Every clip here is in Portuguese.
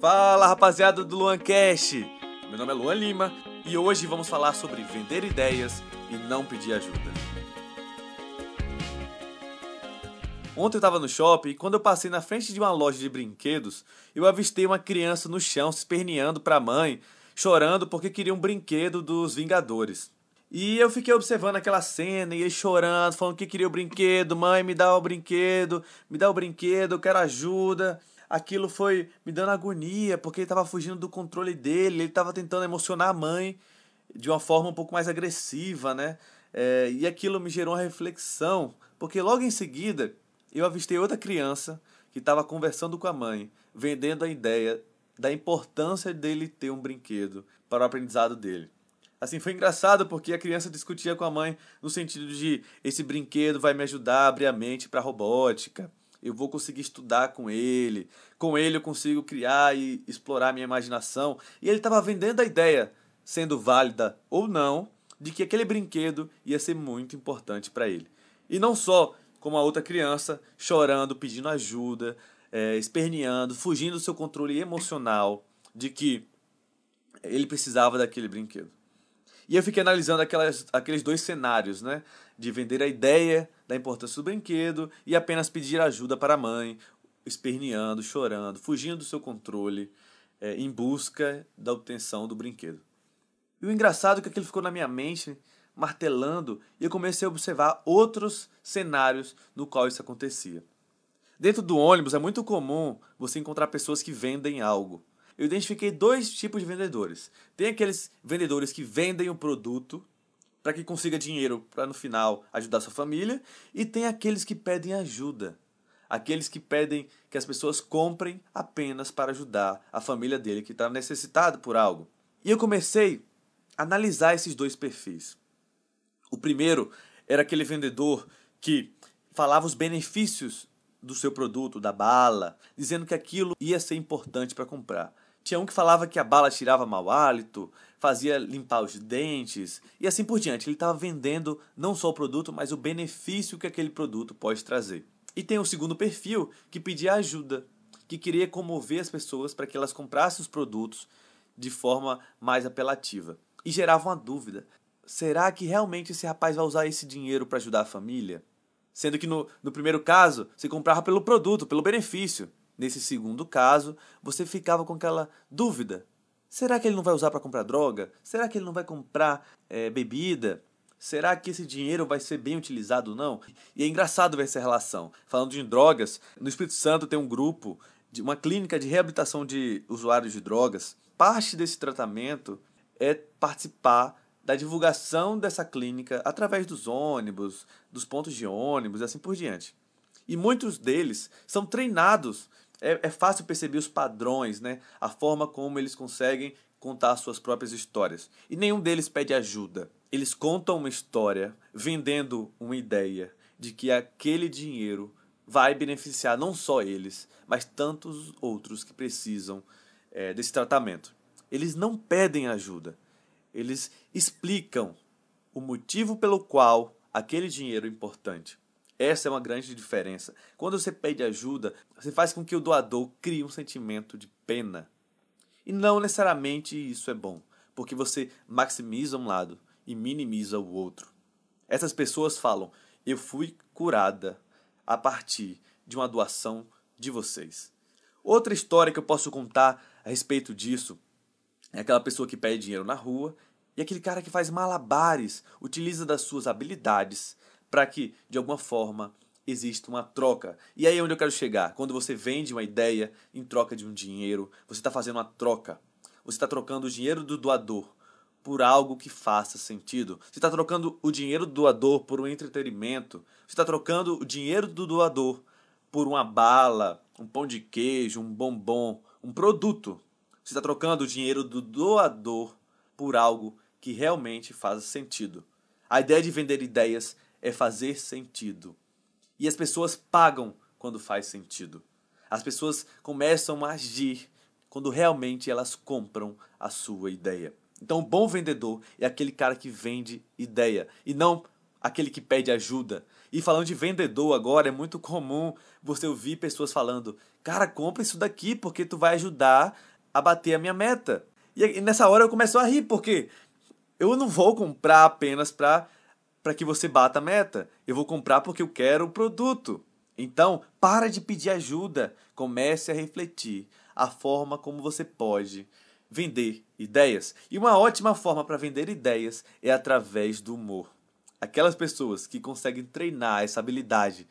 Fala rapaziada do Luan Cash! Meu nome é Luan Lima e hoje vamos falar sobre vender ideias e não pedir ajuda. Ontem eu estava no shopping e quando eu passei na frente de uma loja de brinquedos, eu avistei uma criança no chão se esperneando para a mãe, chorando porque queria um brinquedo dos Vingadores. E eu fiquei observando aquela cena e ele chorando, falando que queria o brinquedo, mãe, me dá o brinquedo, me dá o brinquedo, eu quero ajuda aquilo foi me dando agonia, porque ele estava fugindo do controle dele, ele estava tentando emocionar a mãe de uma forma um pouco mais agressiva, né? É, e aquilo me gerou uma reflexão, porque logo em seguida eu avistei outra criança que estava conversando com a mãe, vendendo a ideia da importância dele ter um brinquedo para o aprendizado dele. Assim, foi engraçado porque a criança discutia com a mãe no sentido de esse brinquedo vai me ajudar a abrir a mente para robótica, eu vou conseguir estudar com ele, com ele eu consigo criar e explorar minha imaginação. E ele estava vendendo a ideia, sendo válida ou não, de que aquele brinquedo ia ser muito importante para ele. E não só como a outra criança, chorando, pedindo ajuda, é, esperneando, fugindo do seu controle emocional de que ele precisava daquele brinquedo. E eu fiquei analisando aquelas, aqueles dois cenários, né? De vender a ideia da importância do brinquedo e apenas pedir ajuda para a mãe, esperneando, chorando, fugindo do seu controle, é, em busca da obtenção do brinquedo. E o engraçado é que aquilo ficou na minha mente, martelando, e eu comecei a observar outros cenários no qual isso acontecia. Dentro do ônibus é muito comum você encontrar pessoas que vendem algo eu identifiquei dois tipos de vendedores. Tem aqueles vendedores que vendem o produto para que consiga dinheiro para no final ajudar sua família, e tem aqueles que pedem ajuda. Aqueles que pedem que as pessoas comprem apenas para ajudar a família dele que está necessitado por algo. E eu comecei a analisar esses dois perfis. O primeiro era aquele vendedor que falava os benefícios do seu produto, da bala, dizendo que aquilo ia ser importante para comprar. Tinha um que falava que a bala tirava mau hálito, fazia limpar os dentes e assim por diante. Ele estava vendendo não só o produto, mas o benefício que aquele produto pode trazer. E tem o segundo perfil que pedia ajuda, que queria comover as pessoas para que elas comprassem os produtos de forma mais apelativa. E gerava uma dúvida: será que realmente esse rapaz vai usar esse dinheiro para ajudar a família? Sendo que no, no primeiro caso, você comprava pelo produto, pelo benefício. Nesse segundo caso, você ficava com aquela dúvida: será que ele não vai usar para comprar droga? Será que ele não vai comprar é, bebida? Será que esse dinheiro vai ser bem utilizado ou não? E é engraçado ver essa relação. Falando de drogas, no Espírito Santo tem um grupo, de uma clínica de reabilitação de usuários de drogas. Parte desse tratamento é participar da divulgação dessa clínica através dos ônibus, dos pontos de ônibus e assim por diante. E muitos deles são treinados é, é fácil perceber os padrões, né? a forma como eles conseguem contar suas próprias histórias. E nenhum deles pede ajuda. Eles contam uma história vendendo uma ideia de que aquele dinheiro vai beneficiar não só eles, mas tantos outros que precisam é, desse tratamento. Eles não pedem ajuda, eles explicam o motivo pelo qual aquele dinheiro é importante. Essa é uma grande diferença. Quando você pede ajuda, você faz com que o doador crie um sentimento de pena. E não necessariamente isso é bom, porque você maximiza um lado e minimiza o outro. Essas pessoas falam: Eu fui curada a partir de uma doação de vocês. Outra história que eu posso contar a respeito disso é aquela pessoa que pede dinheiro na rua e aquele cara que faz malabares, utiliza das suas habilidades para que, de alguma forma, exista uma troca. E aí é onde eu quero chegar. Quando você vende uma ideia em troca de um dinheiro, você está fazendo uma troca. Você está trocando o dinheiro do doador por algo que faça sentido. Você está trocando o dinheiro do doador por um entretenimento. Você está trocando o dinheiro do doador por uma bala, um pão de queijo, um bombom, um produto. Você está trocando o dinheiro do doador por algo que realmente faz sentido. A ideia de vender ideias é fazer sentido. E as pessoas pagam quando faz sentido. As pessoas começam a agir quando realmente elas compram a sua ideia. Então, o bom vendedor é aquele cara que vende ideia e não aquele que pede ajuda. E falando de vendedor agora, é muito comum você ouvir pessoas falando: "Cara, compra isso daqui porque tu vai ajudar a bater a minha meta". E nessa hora eu começo a rir porque eu não vou comprar apenas para para que você bata a meta. Eu vou comprar porque eu quero o produto. Então, para de pedir ajuda, comece a refletir a forma como você pode vender ideias. E uma ótima forma para vender ideias é através do humor. Aquelas pessoas que conseguem treinar essa habilidade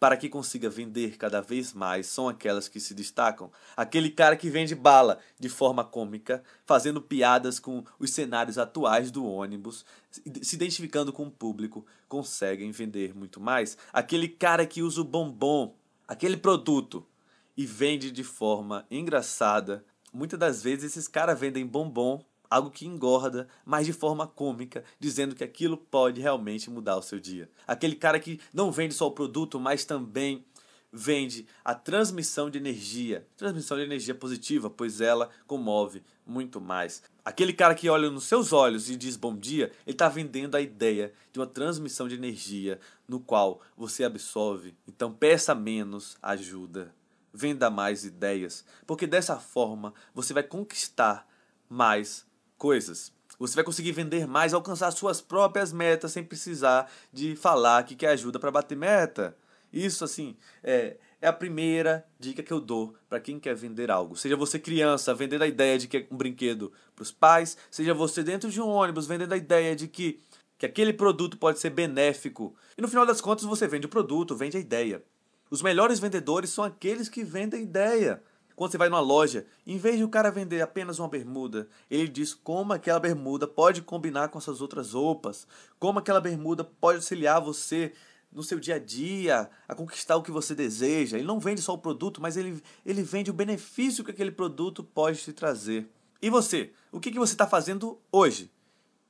para que consiga vender cada vez mais são aquelas que se destacam. Aquele cara que vende bala de forma cômica, fazendo piadas com os cenários atuais do ônibus, se identificando com o público, conseguem vender muito mais. Aquele cara que usa o bombom, aquele produto e vende de forma engraçada. Muitas das vezes esses caras vendem bombom algo que engorda, mas de forma cômica, dizendo que aquilo pode realmente mudar o seu dia. Aquele cara que não vende só o produto, mas também vende a transmissão de energia, transmissão de energia positiva, pois ela comove muito mais. Aquele cara que olha nos seus olhos e diz bom dia, ele está vendendo a ideia de uma transmissão de energia no qual você absorve. Então peça menos ajuda, venda mais ideias, porque dessa forma você vai conquistar mais coisas. Você vai conseguir vender mais, alcançar suas próprias metas sem precisar de falar que quer ajuda para bater meta. Isso, assim, é, é a primeira dica que eu dou para quem quer vender algo. Seja você criança vendendo a ideia de que é um brinquedo para os pais, seja você dentro de um ônibus vendendo a ideia de que, que aquele produto pode ser benéfico. E no final das contas você vende o produto, vende a ideia. Os melhores vendedores são aqueles que vendem ideia. Quando você vai numa loja, em vez de o cara vender apenas uma bermuda, ele diz como aquela bermuda pode combinar com suas outras roupas, como aquela bermuda pode auxiliar você no seu dia a dia a conquistar o que você deseja. Ele não vende só o produto, mas ele, ele vende o benefício que aquele produto pode te trazer. E você? O que, que você está fazendo hoje?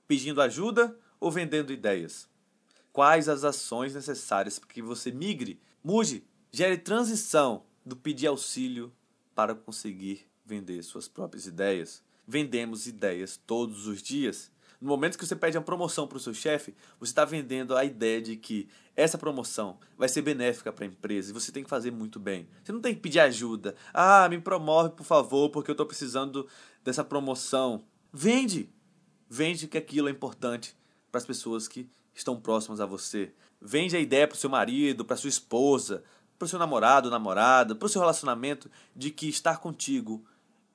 Pedindo ajuda ou vendendo ideias? Quais as ações necessárias para que você migre, mude, gere transição do pedir auxílio para conseguir vender suas próprias ideias. Vendemos ideias todos os dias. No momento que você pede uma promoção para o seu chefe, você está vendendo a ideia de que essa promoção vai ser benéfica para a empresa e você tem que fazer muito bem. Você não tem que pedir ajuda. Ah, me promove, por favor, porque eu estou precisando dessa promoção. Vende! Vende que aquilo é importante para as pessoas que estão próximas a você. Vende a ideia para o seu marido, para sua esposa, para o seu namorado, namorada, para o seu relacionamento, de que estar contigo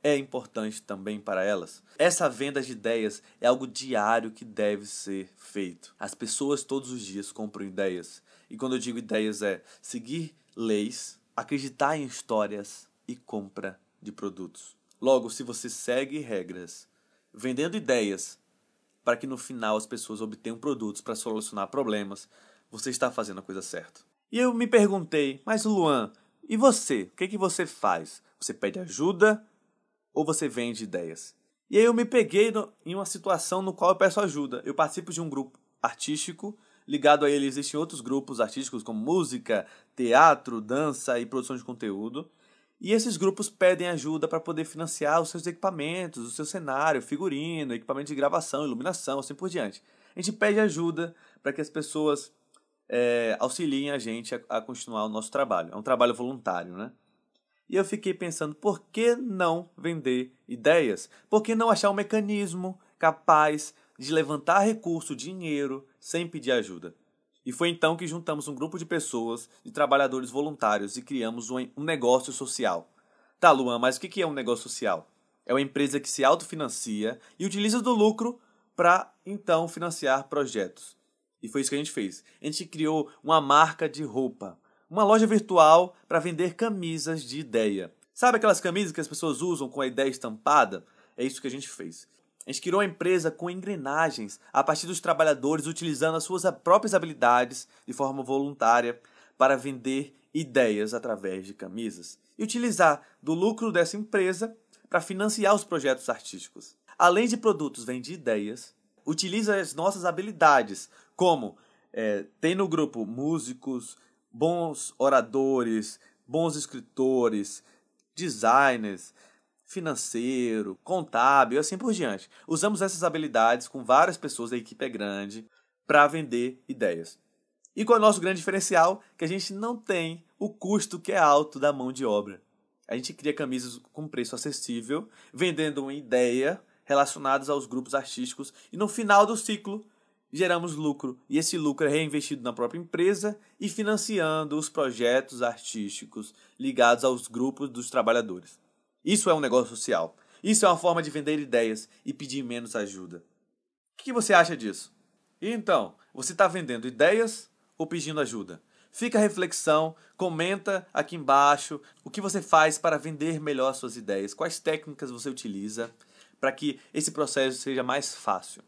é importante também para elas. Essa venda de ideias é algo diário que deve ser feito. As pessoas todos os dias compram ideias. E quando eu digo ideias é seguir leis, acreditar em histórias e compra de produtos. Logo, se você segue regras, vendendo ideias para que no final as pessoas obtenham produtos para solucionar problemas, você está fazendo a coisa certa. E eu me perguntei, mas Luan, e você? O que, que você faz? Você pede ajuda ou você vende ideias? E aí eu me peguei no, em uma situação no qual eu peço ajuda. Eu participo de um grupo artístico, ligado a ele existem outros grupos artísticos como música, teatro, dança e produção de conteúdo. E esses grupos pedem ajuda para poder financiar os seus equipamentos, o seu cenário, figurino, equipamento de gravação, iluminação, assim por diante. A gente pede ajuda para que as pessoas é, auxiliem a gente a, a continuar o nosso trabalho. É um trabalho voluntário, né? E eu fiquei pensando, por que não vender ideias? Por que não achar um mecanismo capaz de levantar recurso, dinheiro, sem pedir ajuda? E foi então que juntamos um grupo de pessoas, de trabalhadores voluntários, e criamos um, um negócio social. Tá, Luan, mas o que é um negócio social? É uma empresa que se autofinancia e utiliza do lucro para então financiar projetos. E foi isso que a gente fez. A gente criou uma marca de roupa, uma loja virtual para vender camisas de ideia. Sabe aquelas camisas que as pessoas usam com a ideia estampada? É isso que a gente fez. A gente criou uma empresa com engrenagens a partir dos trabalhadores utilizando as suas próprias habilidades de forma voluntária para vender ideias através de camisas e utilizar do lucro dessa empresa para financiar os projetos artísticos. Além de produtos, vende ideias, utiliza as nossas habilidades como é, tem no grupo músicos, bons oradores, bons escritores, designers, financeiro, contábil, assim por diante. Usamos essas habilidades com várias pessoas, a equipe é grande, para vender ideias. E qual é o nosso grande diferencial? Que a gente não tem o custo que é alto da mão de obra. A gente cria camisas com preço acessível, vendendo uma ideia relacionadas aos grupos artísticos e no final do ciclo geramos lucro e esse lucro é reinvestido na própria empresa e financiando os projetos artísticos ligados aos grupos dos trabalhadores. Isso é um negócio social. Isso é uma forma de vender ideias e pedir menos ajuda. O que você acha disso? então, você está vendendo ideias ou pedindo ajuda? Fica a reflexão, comenta aqui embaixo o que você faz para vender melhor suas ideias, quais técnicas você utiliza para que esse processo seja mais fácil.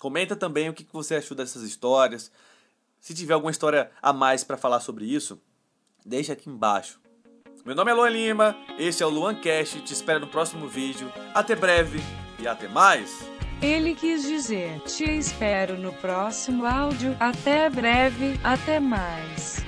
Comenta também o que você achou dessas histórias. Se tiver alguma história a mais para falar sobre isso, deixa aqui embaixo. Meu nome é Luan Lima, esse é o Luan Cash, te espero no próximo vídeo. Até breve e até mais! Ele quis dizer, te espero no próximo áudio, até breve, até mais.